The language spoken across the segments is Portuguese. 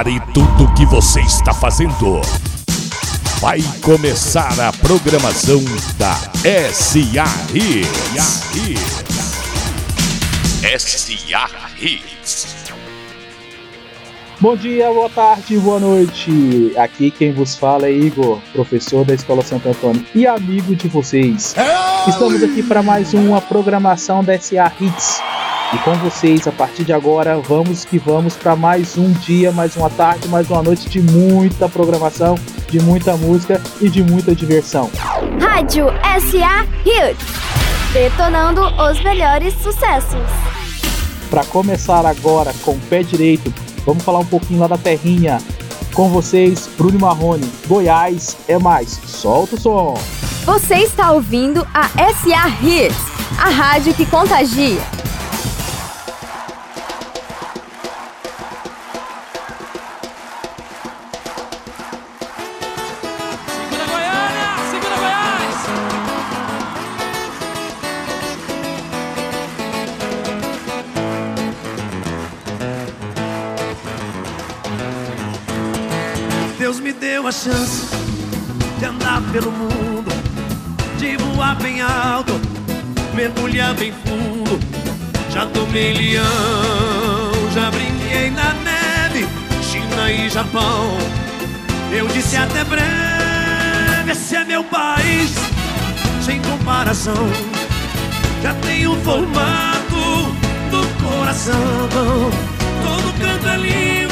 Pare tudo o que você está fazendo. Vai começar a programação da SA Hits. SA Hits. Bom dia, boa tarde, boa noite. Aqui quem vos fala é Igor, professor da Escola Santo Antônio e amigo de vocês. Estamos aqui para mais uma programação da SA Hits. E com vocês, a partir de agora, vamos que vamos para mais um dia, mais uma tarde, mais uma noite de muita programação, de muita música e de muita diversão. Rádio SA Hits. Detonando os melhores sucessos. Para começar agora com o pé direito, Vamos falar um pouquinho lá da terrinha. Com vocês, Bruno Marrone. Goiás é mais. Solta o som. Você está ouvindo a SA Hits, a rádio que contagia. A chance de andar pelo mundo, de voar bem alto, mergulhar bem fundo. Já tomei leão, já brinquei na neve, China e Japão. Eu disse até breve, esse é meu país, sem comparação. Já tenho o formato do coração. Todo canto é lindo,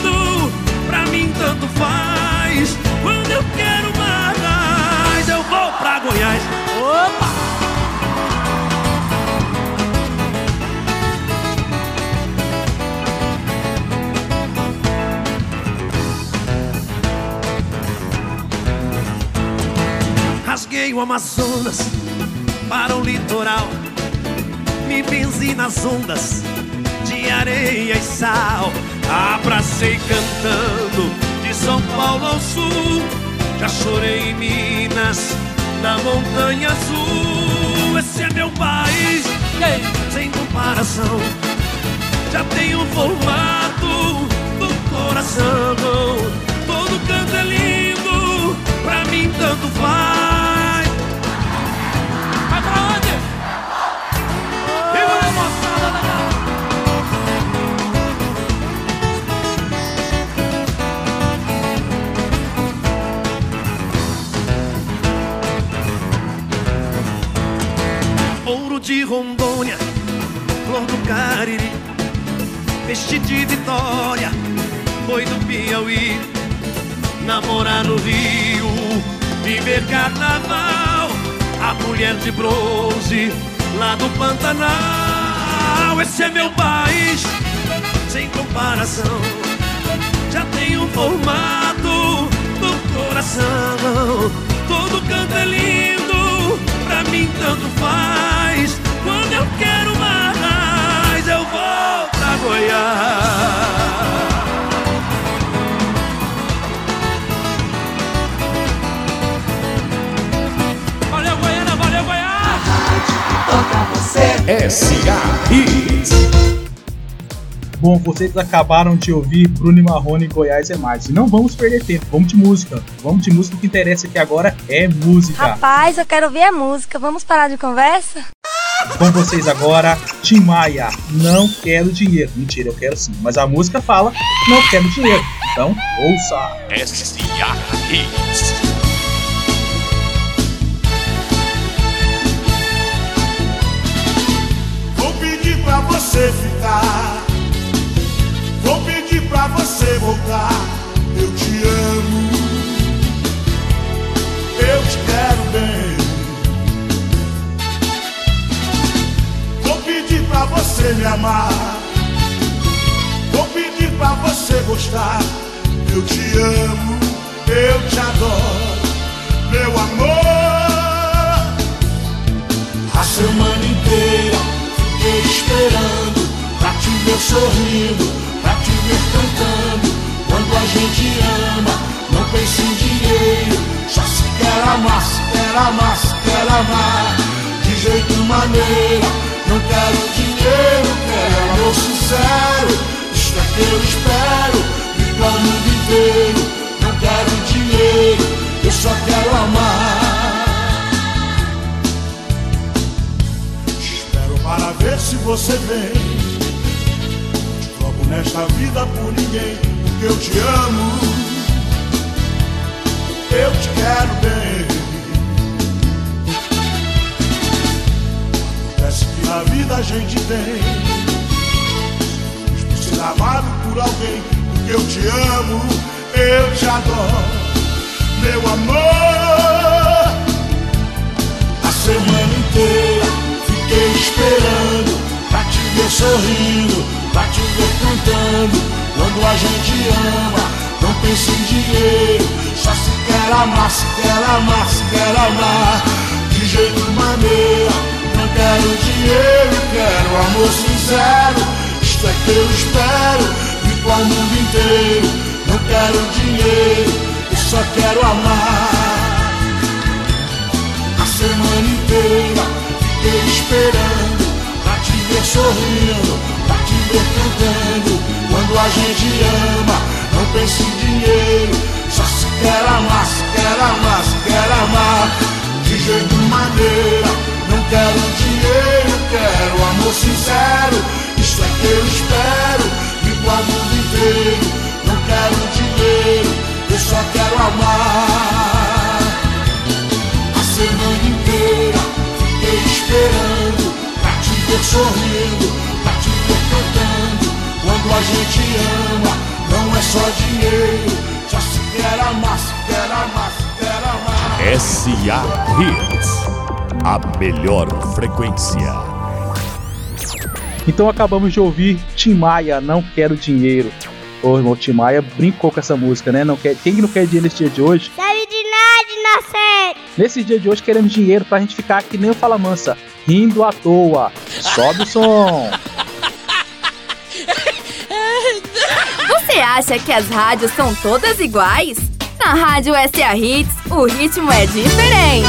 tanto faz. Quando eu quero mais, eu vou pra Goiás. Opa! Rasguei o Amazonas para o litoral. Me benzi nas ondas de areia e sal. Abracei cantando São Paulo ao sul. Já chorei em Minas, na Montanha Azul. Esse é meu país, sem comparação. Já tem o Cariri, de Vitória, boi do Piauí, namorar no Rio, viver carnaval, a mulher de bronze lá do Pantanal. Esse é meu país, sem comparação, já um formato do coração, todo canto é lindo, pra mim tanto faz. Goiás. Valeu, Goiânia, valeu, Goiás! Toca você. S.A. Bom, vocês acabaram de ouvir Bruno Marrone Goiás é mais. E não vamos perder tempo, vamos de música. Vamos de música, o que interessa aqui agora é música. Rapaz, eu quero ouvir a música. Vamos parar de conversa? Com vocês agora, Tim Maia, Não Quero Dinheiro. Mentira, eu quero sim. Mas a música fala, não quero dinheiro. Então, ouça. S.A. Hits. Vou pedir pra você ficar Vou pedir pra você voltar. Te ver sorrindo ver cantando. Quando a gente ama, não pensa em dinheiro. Só se quer amar, se quer amar, se quer amar. De jeito maneira, não quero dinheiro, quero amor sincero. Isto é que eu espero, me plano de inteiro. Não quero dinheiro, eu só quero amar. Espero para ver se você vem. Nesta vida por ninguém, porque eu te amo. Eu te quero bem. Acontece que na vida a gente tem. Por ser amado por alguém, porque eu te amo, eu te adoro. Meu amor, se quer amar, se quer amar. De jeito maneira, não quero dinheiro, quero amor sincero. Isto é que eu espero, vivo ao mundo inteiro. Amar. A semana inteira fiquei esperando pra te ver sorrindo, pra te ver cantando. Quando a gente ama, não é só dinheiro, só se quer amar, se quer amar, se quer amar. SA Hits. A melhor frequência. Então acabamos de ouvir Tim Maia, Não Quero Dinheiro. Ô irmão, Tim Maia brincou com essa música, né? Não quer, quem que não quer dinheiro nesse dia de hoje? Sabe de nada, inocente! Nesse dia de hoje queremos dinheiro pra gente ficar que nem o Fala Mansa, rindo à toa. Sobe o som. Você acha que as rádios são todas iguais? Na Rádio SA Hits, o ritmo é diferente.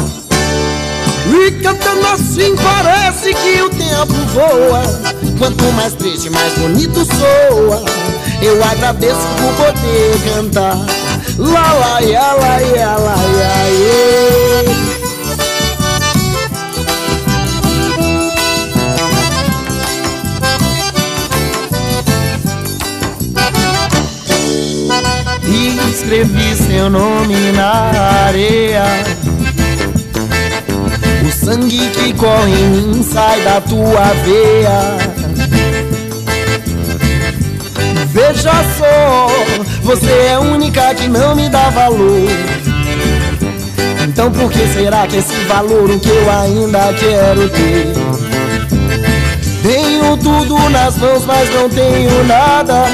E cantando assim parece que o tempo voa. Quanto mais triste, mais bonito soa. Eu agradeço por poder cantar. Lá, lá, lá, lá, ia, ia. E escrevi seu nome na areia. Sangue que corre em mim sai da tua veia. Veja só, você é a única que não me dá valor. Então por que será que esse valor o que eu ainda quero ter? Tenho tudo nas mãos, mas não tenho nada.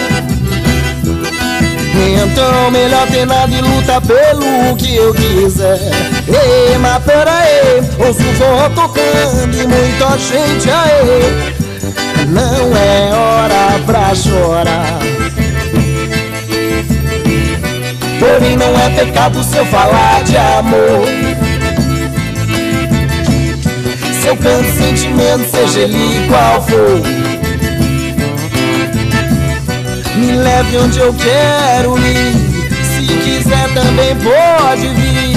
Então melhor ter nada e luta pelo que eu quiser Ei, mas pera aí, ouço o forró tocando e muita gente aí Não é hora pra chorar Porém não é pecado se eu falar de amor Se eu canto sentimento, seja ele qual for me leve onde eu quero ir. Se quiser também pode vir.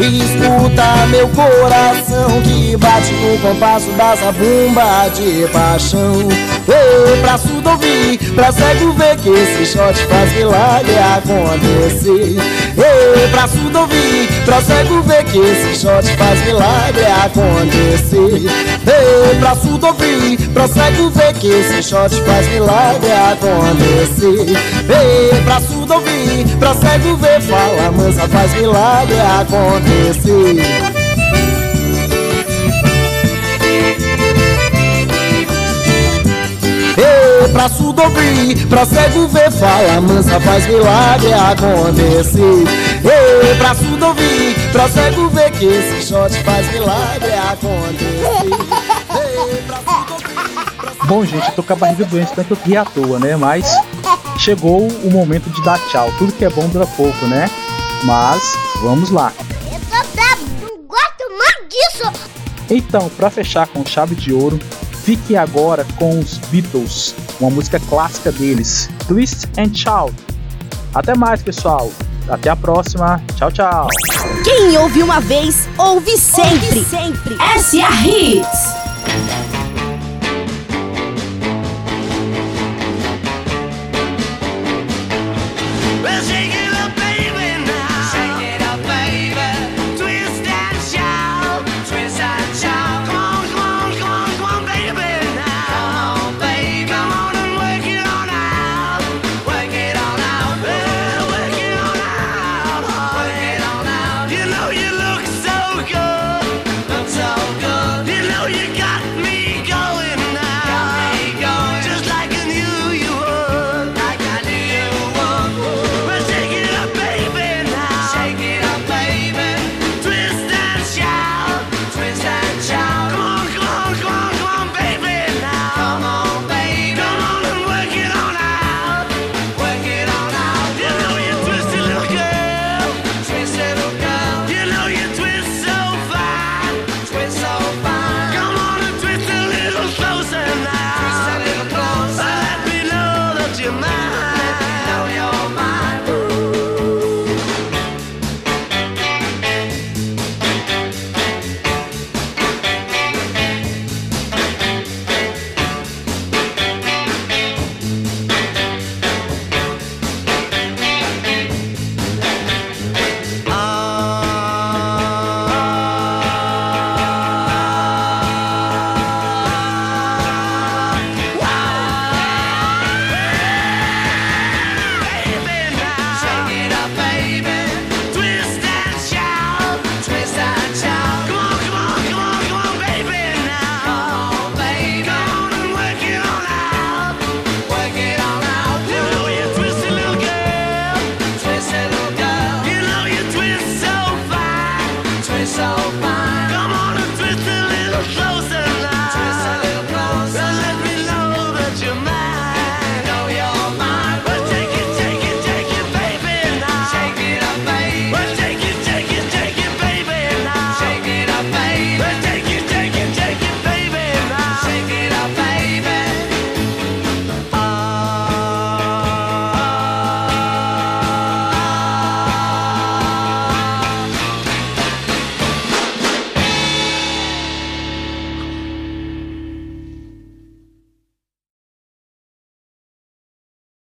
Escuta meu coração que bate no compasso da zabumba de paixão. Ei, pra surdo ouvir, pra cego ver que esse shot faz milagre acontecer Ei, pra ouvir, pra cego ver que esse shot faz milagre acontecer. Ei, pra ouvir, pra cego ver que esse shot faz milagre acontecer. Ei, pra ouvir, pra cego ver, fala mansa faz milagre acontecer Ei, pra surdo ouvir, pra cego ver, fala mansa, faz milagre acontecer. Ei, pra surdo ouvir, pra cego ver que esse shot faz milagre acontecer. Ei, pra surdo ouvir, Bom, gente, eu tô com a barriga doente, tanto eu ri à toa, né? Mas chegou o momento de dar tchau. Tudo que é bom dura pouco, né? Mas vamos lá. Eu tô bravo, não gosto mais disso. Então, para fechar com chave de ouro, fique agora com os Beatles, uma música clássica deles, Twist and Shout. Até mais, pessoal. Até a próxima. Tchau, tchau. Quem ouve uma vez, ouve sempre. sempre. S.A. Hits.